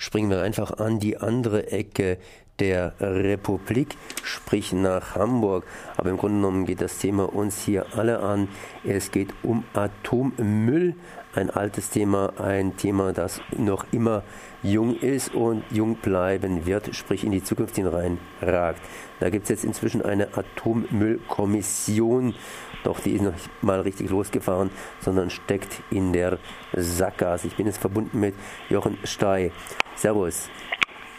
springen wir einfach an die andere Ecke der Republik, sprich nach Hamburg. Aber im Grunde genommen geht das Thema uns hier alle an. Es geht um Atommüll, ein altes Thema, ein Thema, das noch immer jung ist und jung bleiben wird, sprich in die Zukunft hineinragt. Da gibt es jetzt inzwischen eine Atommüllkommission, doch die ist noch nicht mal richtig losgefahren, sondern steckt in der Sackgasse. Ich bin jetzt verbunden mit Jochen Stey. Servus.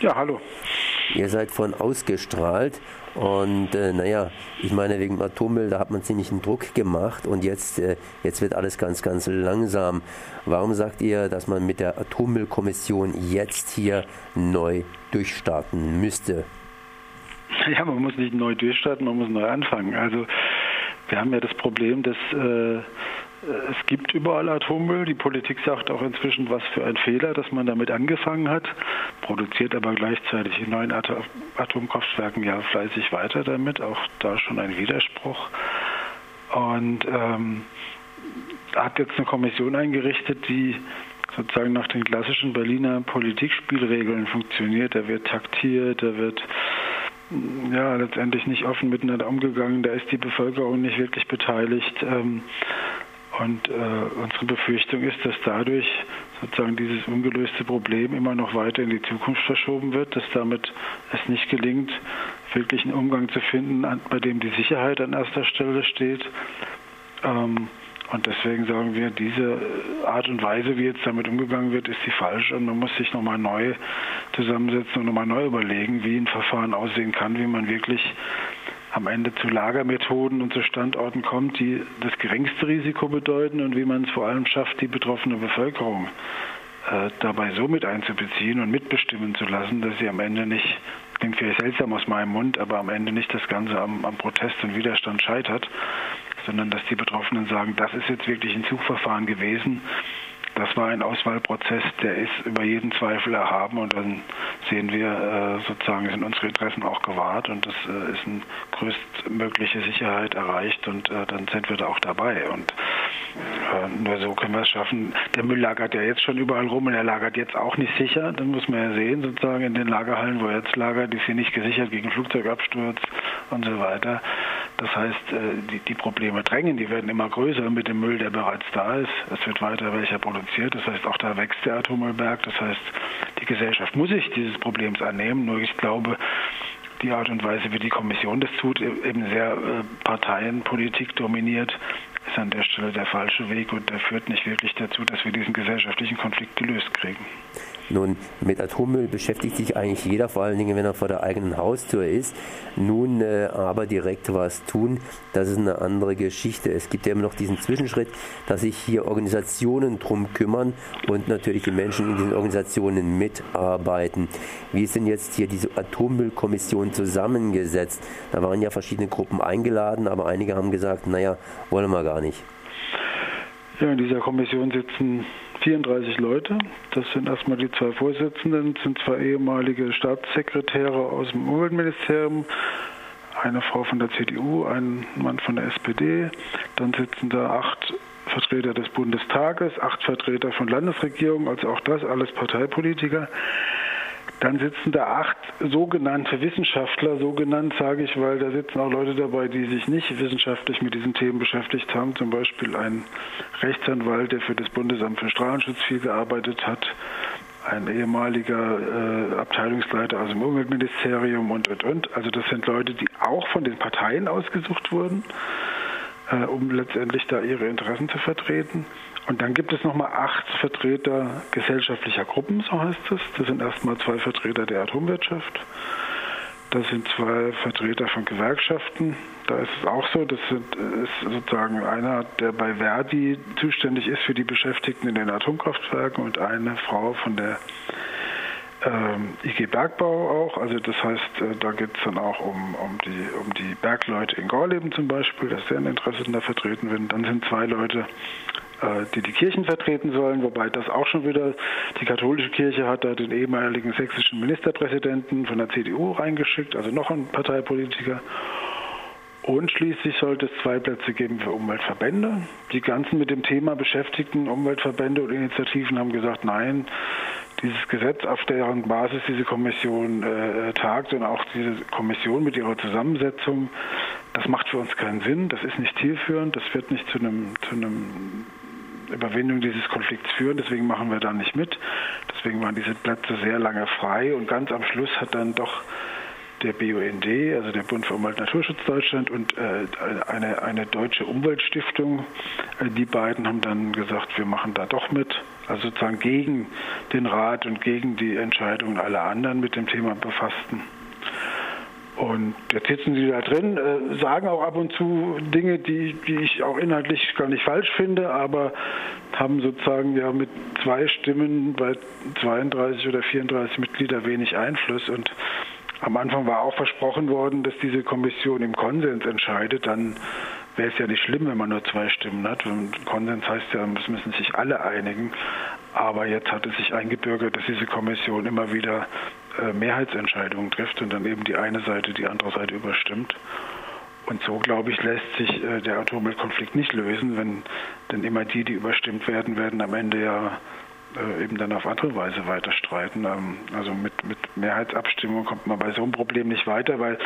Ja, hallo. Ihr seid von ausgestrahlt und äh, naja, ich meine, wegen Atommüll, da hat man ziemlich einen Druck gemacht und jetzt, äh, jetzt wird alles ganz, ganz langsam. Warum sagt ihr, dass man mit der Atommüllkommission jetzt hier neu durchstarten müsste? Ja, man muss nicht neu durchstarten, man muss neu anfangen. Also wir haben ja das Problem, dass äh, es gibt überall Atommüll. Die Politik sagt auch inzwischen, was für ein Fehler, dass man damit angefangen hat, produziert aber gleichzeitig in neuen Atom Atomkraftwerken ja fleißig weiter damit. Auch da schon ein Widerspruch. Und ähm, hat jetzt eine Kommission eingerichtet, die sozusagen nach den klassischen Berliner Politikspielregeln funktioniert. Da wird taktiert, da wird ja letztendlich nicht offen miteinander umgegangen, da ist die Bevölkerung nicht wirklich beteiligt. Ähm, und äh, unsere Befürchtung ist, dass dadurch sozusagen dieses ungelöste Problem immer noch weiter in die Zukunft verschoben wird, dass damit es nicht gelingt, wirklich einen Umgang zu finden, bei dem die Sicherheit an erster Stelle steht. Ähm, und deswegen sagen wir, diese Art und Weise, wie jetzt damit umgegangen wird, ist die falsche und man muss sich nochmal neu zusammensetzen und nochmal neu überlegen, wie ein Verfahren aussehen kann, wie man wirklich am Ende zu Lagermethoden und zu Standorten kommt, die das geringste Risiko bedeuten und wie man es vor allem schafft, die betroffene Bevölkerung äh, dabei so mit einzubeziehen und mitbestimmen zu lassen, dass sie am Ende nicht, klingt vielleicht seltsam aus meinem Mund, aber am Ende nicht das Ganze am, am Protest und Widerstand scheitert, sondern dass die Betroffenen sagen, das ist jetzt wirklich ein Zugverfahren gewesen, das war ein Auswahlprozess, der ist über jeden Zweifel erhaben und dann sehen wir äh, sozusagen, sind unsere Interessen auch gewahrt und es äh, ist eine größtmögliche Sicherheit erreicht und äh, dann sind wir da auch dabei. Und nur so können wir es schaffen. Der Müll lagert ja jetzt schon überall rum und er lagert jetzt auch nicht sicher. Dann muss man ja sehen, sozusagen in den Lagerhallen, wo er jetzt lagert, ist hier nicht gesichert gegen Flugzeugabsturz und so weiter. Das heißt, äh, die, die Probleme drängen, die werden immer größer mit dem Müll, der bereits da ist. Es wird weiter welcher produziert. Das heißt, auch da wächst der Atommüllberg. Das heißt, die Gesellschaft muss sich dieses Problems annehmen. Nur ich glaube, die Art und Weise, wie die Kommission das tut, e-, eben sehr äh, Parteienpolitik dominiert, ist an der Stelle der falsche Weg und der führt nicht wirklich dazu, dass wir diesen gesellschaftlichen Konflikt gelöst kriegen. Nun, mit Atommüll beschäftigt sich eigentlich jeder, vor allen Dingen, wenn er vor der eigenen Haustür ist. Nun äh, aber direkt was tun, das ist eine andere Geschichte. Es gibt ja immer noch diesen Zwischenschritt, dass sich hier Organisationen drum kümmern und natürlich die Menschen in diesen Organisationen mitarbeiten. Wie ist denn jetzt hier diese Atommüllkommission zusammengesetzt? Da waren ja verschiedene Gruppen eingeladen, aber einige haben gesagt, naja, wollen wir gar nicht. Ja, in dieser Kommission sitzen 34 Leute. Das sind erstmal die zwei Vorsitzenden, sind zwei ehemalige Staatssekretäre aus dem Umweltministerium, eine Frau von der CDU, ein Mann von der SPD. Dann sitzen da acht Vertreter des Bundestages, acht Vertreter von Landesregierungen, also auch das alles Parteipolitiker. Dann sitzen da acht sogenannte Wissenschaftler, sogenannt sage ich, weil da sitzen auch Leute dabei, die sich nicht wissenschaftlich mit diesen Themen beschäftigt haben. Zum Beispiel ein Rechtsanwalt, der für das Bundesamt für Strahlenschutz viel gearbeitet hat, ein ehemaliger äh, Abteilungsleiter aus dem Umweltministerium und, und, und. Also das sind Leute, die auch von den Parteien ausgesucht wurden, äh, um letztendlich da ihre Interessen zu vertreten. Und dann gibt es nochmal acht Vertreter gesellschaftlicher Gruppen, so heißt es. Das sind erstmal zwei Vertreter der Atomwirtschaft. Das sind zwei Vertreter von Gewerkschaften. Da ist es auch so, das ist sozusagen einer, der bei Verdi zuständig ist für die Beschäftigten in den Atomkraftwerken und eine Frau von der ähm, IG Bergbau auch. Also das heißt, äh, da geht es dann auch um, um, die, um die Bergleute in Gorleben zum Beispiel, dass deren Interessen da vertreten werden. Dann sind zwei Leute die die Kirchen vertreten sollen, wobei das auch schon wieder, die katholische Kirche hat da den ehemaligen sächsischen Ministerpräsidenten von der CDU reingeschickt, also noch ein Parteipolitiker. Und schließlich sollte es zwei Plätze geben für Umweltverbände. Die ganzen mit dem Thema beschäftigten Umweltverbände und Initiativen haben gesagt, nein, dieses Gesetz, auf deren Basis diese Kommission äh, tagt und auch diese Kommission mit ihrer Zusammensetzung, das macht für uns keinen Sinn, das ist nicht zielführend, das wird nicht zu einem, zu einem Überwindung dieses Konflikts führen, deswegen machen wir da nicht mit. Deswegen waren diese Plätze sehr lange frei und ganz am Schluss hat dann doch der BUND, also der Bund für Umwelt und Naturschutz Deutschland und äh, eine, eine deutsche Umweltstiftung, äh, die beiden haben dann gesagt, wir machen da doch mit, also sozusagen gegen den Rat und gegen die Entscheidungen aller anderen mit dem Thema befassten. Und jetzt sitzen sie da drin, äh, sagen auch ab und zu Dinge, die, die ich auch inhaltlich gar nicht falsch finde, aber haben sozusagen ja mit zwei Stimmen bei 32 oder 34 Mitgliedern wenig Einfluss. Und am Anfang war auch versprochen worden, dass diese Kommission im Konsens entscheidet. Dann wäre es ja nicht schlimm, wenn man nur zwei Stimmen hat. Und Konsens heißt ja, es müssen sich alle einigen. Aber jetzt hat es sich eingebürgert, dass diese Kommission immer wieder Mehrheitsentscheidungen trifft und dann eben die eine Seite die andere Seite überstimmt. Und so, glaube ich, lässt sich äh, der Atommüllkonflikt nicht lösen, wenn denn immer die, die überstimmt werden, werden am Ende ja äh, eben dann auf andere Weise weiter streiten. Ähm, also mit, mit Mehrheitsabstimmung kommt man bei so einem Problem nicht weiter, weil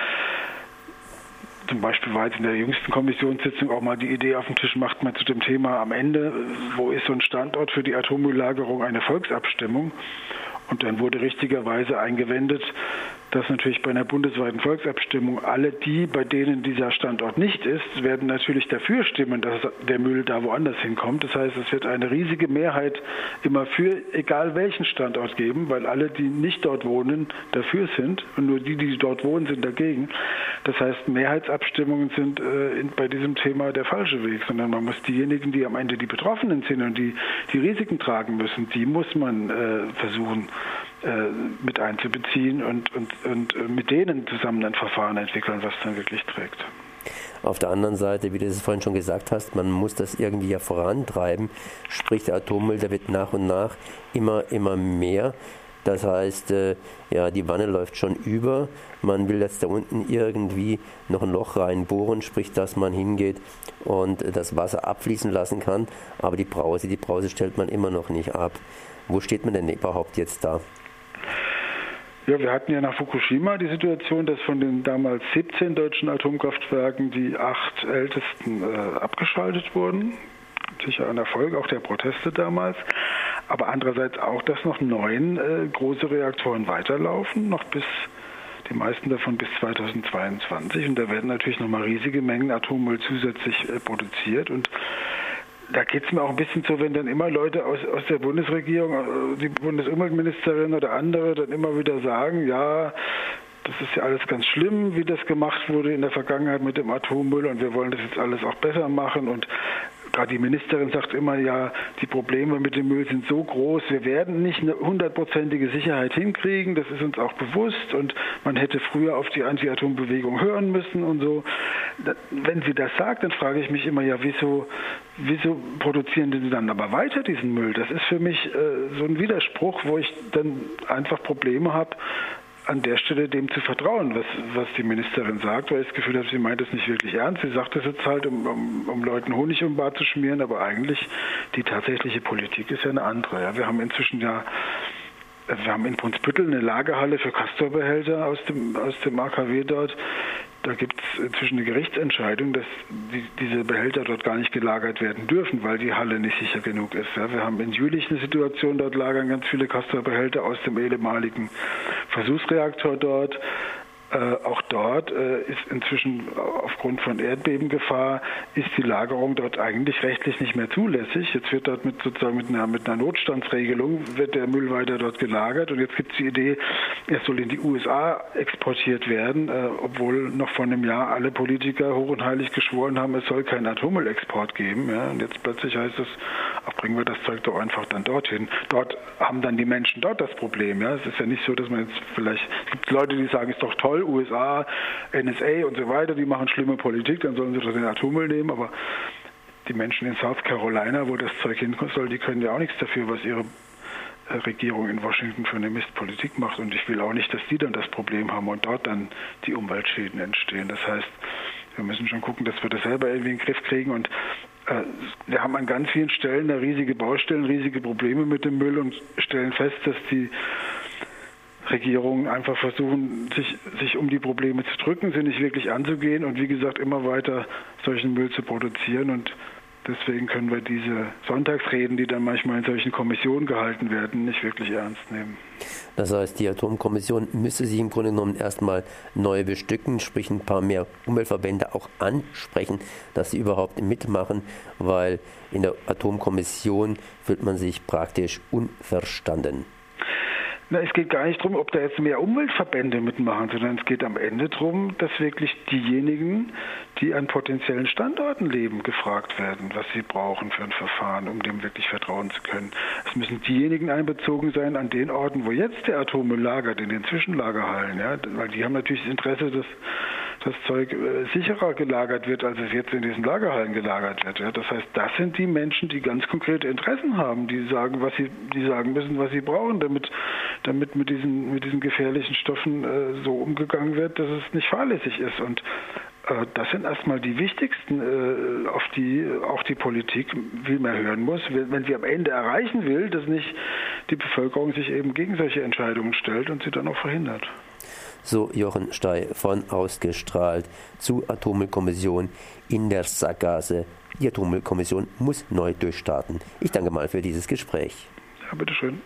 zum Beispiel war jetzt in der jüngsten Kommissionssitzung auch mal die Idee auf den Tisch, macht man zu dem Thema am Ende, wo ist so ein Standort für die Atommülllagerung, eine Volksabstimmung. Und dann wurde richtigerweise eingewendet, dass natürlich bei einer bundesweiten Volksabstimmung alle die, bei denen dieser Standort nicht ist, werden natürlich dafür stimmen, dass der Müll da woanders hinkommt. Das heißt, es wird eine riesige Mehrheit immer für egal welchen Standort geben, weil alle, die nicht dort wohnen, dafür sind und nur die, die dort wohnen, sind dagegen. Das heißt, Mehrheitsabstimmungen sind äh, in, bei diesem Thema der falsche Weg, sondern man muss diejenigen, die am Ende die Betroffenen sind und die die Risiken tragen müssen, die muss man äh, versuchen äh, mit einzubeziehen und, und, und äh, mit denen zusammen ein Verfahren entwickeln, was dann wirklich trägt. Auf der anderen Seite, wie du es vorhin schon gesagt hast, man muss das irgendwie ja vorantreiben. Sprich, der Atommüll, der wird nach und nach immer, immer mehr. Das heißt, äh, ja, die Wanne läuft schon über. Man will jetzt da unten irgendwie noch ein Loch reinbohren, sprich, dass man hingeht und das Wasser abfließen lassen kann. Aber die Brause, die Brause stellt man immer noch nicht ab. Wo steht man denn überhaupt jetzt da? Ja, wir hatten ja nach Fukushima die Situation, dass von den damals 17 deutschen Atomkraftwerken die acht ältesten äh, abgeschaltet wurden. Sicher ein Erfolg auch der Proteste damals. Aber andererseits auch, dass noch neun äh, große Reaktoren weiterlaufen, noch bis die meisten davon bis 2022. Und da werden natürlich nochmal riesige Mengen Atommüll zusätzlich äh, produziert. Und da geht es mir auch ein bisschen so, wenn dann immer Leute aus, aus der Bundesregierung, äh, die Bundesumweltministerin oder andere, dann immer wieder sagen, ja, das ist ja alles ganz schlimm, wie das gemacht wurde in der Vergangenheit mit dem Atommüll und wir wollen das jetzt alles auch besser machen und gerade die Ministerin sagt immer, ja, die Probleme mit dem Müll sind so groß, wir werden nicht eine hundertprozentige Sicherheit hinkriegen, das ist uns auch bewusst und man hätte früher auf die Anti-Atom-Bewegung hören müssen und so. Wenn sie das sagt, dann frage ich mich immer, ja, wieso, wieso produzieren sie dann aber weiter diesen Müll? Das ist für mich äh, so ein Widerspruch, wo ich dann einfach Probleme habe, an der Stelle dem zu vertrauen, was, was die Ministerin sagt, weil ich das Gefühl habe, sie meint es nicht wirklich ernst. Sie sagt es jetzt halt, um, um, um Leuten Honig um Bart zu schmieren, aber eigentlich die tatsächliche Politik ist ja eine andere. Ja. Wir haben inzwischen ja wir haben in Brunsbüttel eine Lagerhalle für Castorbehälter aus dem, aus dem AKW dort. Da gibt es inzwischen eine Gerichtsentscheidung, dass die, diese Behälter dort gar nicht gelagert werden dürfen, weil die Halle nicht sicher genug ist. Ja, wir haben in Jülich eine Situation, dort lagern ganz viele Castor-Behälter aus dem ehemaligen Versuchsreaktor dort. Äh, auch dort äh, ist inzwischen aufgrund von Erdbebengefahr ist die Lagerung dort eigentlich rechtlich nicht mehr zulässig. Jetzt wird dort mit sozusagen mit einer, mit einer Notstandsregelung wird der Müll weiter dort gelagert und jetzt gibt es die Idee, er soll in die USA exportiert werden, äh, obwohl noch vor einem Jahr alle Politiker hoch und heilig geschworen haben, es soll keinen Atommüllexport geben. Ja? Und jetzt plötzlich heißt es, ach bringen wir das Zeug doch einfach dann dorthin. Dort haben dann die Menschen dort das Problem. Ja? Es ist ja nicht so, dass man jetzt vielleicht es gibt Leute, die sagen, ist doch toll toll, USA, NSA und so weiter, die machen schlimme Politik, dann sollen sie doch den Atommüll nehmen, aber die Menschen in South Carolina, wo das Zeug hinkommen soll, die können ja auch nichts dafür, was ihre äh, Regierung in Washington für eine Mistpolitik macht. Und ich will auch nicht, dass die dann das Problem haben und dort dann die Umweltschäden entstehen. Das heißt, wir müssen schon gucken, dass wir das selber irgendwie in den Griff kriegen. Und äh, wir haben an ganz vielen Stellen da riesige Baustellen, riesige Probleme mit dem Müll und stellen fest, dass die Regierungen einfach versuchen, sich, sich um die Probleme zu drücken, sie nicht wirklich anzugehen und wie gesagt immer weiter solchen Müll zu produzieren. Und deswegen können wir diese Sonntagsreden, die dann manchmal in solchen Kommissionen gehalten werden, nicht wirklich ernst nehmen. Das heißt, die Atomkommission müsste sich im Grunde genommen erstmal neu bestücken, sprich ein paar mehr Umweltverbände auch ansprechen, dass sie überhaupt mitmachen, weil in der Atomkommission fühlt man sich praktisch unverstanden. Na, es geht gar nicht darum, ob da jetzt mehr Umweltverbände mitmachen, sondern es geht am Ende darum, dass wirklich diejenigen, die an potenziellen Standorten leben, gefragt werden, was sie brauchen für ein Verfahren, um dem wirklich vertrauen zu können. Es müssen diejenigen einbezogen sein an den Orten, wo jetzt der Atommüll lagert, in den Zwischenlagerhallen, ja, weil die haben natürlich das Interesse, dass das Zeug äh, sicherer gelagert wird, als es jetzt in diesen Lagerhallen gelagert wird. Das heißt, das sind die Menschen, die ganz konkrete Interessen haben, die sagen, was sie, die sagen müssen, was sie brauchen, damit, damit mit diesen, mit diesen gefährlichen Stoffen äh, so umgegangen wird, dass es nicht fahrlässig ist. Und äh, das sind erstmal die wichtigsten, auf die auch die Politik viel mehr hören muss, wenn sie am Ende erreichen will, dass nicht die Bevölkerung sich eben gegen solche Entscheidungen stellt und sie dann auch verhindert so Jochen Stey von ausgestrahlt zu Atommüllkommission in der Sackgasse. Die Atommüllkommission muss neu durchstarten. Ich danke mal für dieses Gespräch. Ja, bitteschön.